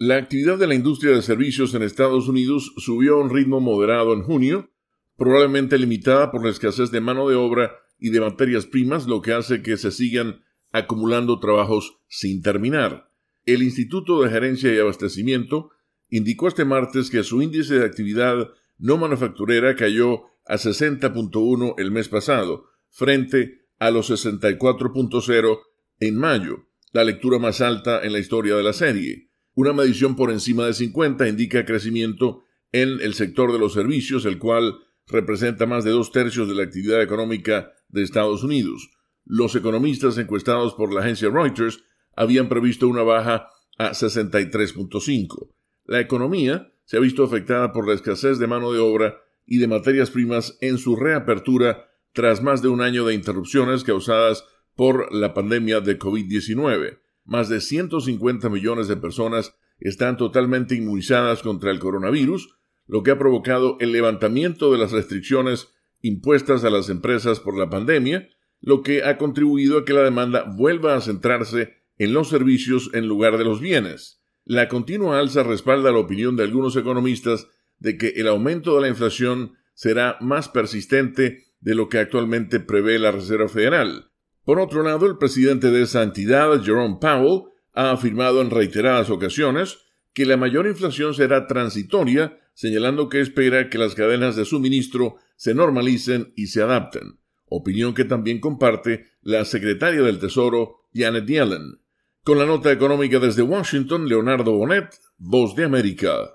La actividad de la industria de servicios en Estados Unidos subió a un ritmo moderado en junio, probablemente limitada por la escasez de mano de obra y de materias primas, lo que hace que se sigan acumulando trabajos sin terminar. El Instituto de Gerencia y Abastecimiento indicó este martes que su índice de actividad no manufacturera cayó a 60.1 el mes pasado, frente a los 64.0 en mayo, la lectura más alta en la historia de la serie. Una medición por encima de 50 indica crecimiento en el sector de los servicios, el cual representa más de dos tercios de la actividad económica de Estados Unidos. Los economistas encuestados por la agencia Reuters habían previsto una baja a 63.5. La economía se ha visto afectada por la escasez de mano de obra y de materias primas en su reapertura tras más de un año de interrupciones causadas por la pandemia de COVID-19. Más de 150 millones de personas están totalmente inmunizadas contra el coronavirus, lo que ha provocado el levantamiento de las restricciones impuestas a las empresas por la pandemia, lo que ha contribuido a que la demanda vuelva a centrarse en los servicios en lugar de los bienes. La continua alza respalda la opinión de algunos economistas de que el aumento de la inflación será más persistente de lo que actualmente prevé la Reserva Federal. Por otro lado, el presidente de esa entidad, Jerome Powell, ha afirmado en reiteradas ocasiones que la mayor inflación será transitoria, señalando que espera que las cadenas de suministro se normalicen y se adapten opinión que también comparte la secretaria del Tesoro, Janet Yellen. Con la nota económica desde Washington, Leonardo Bonet, Voz de América.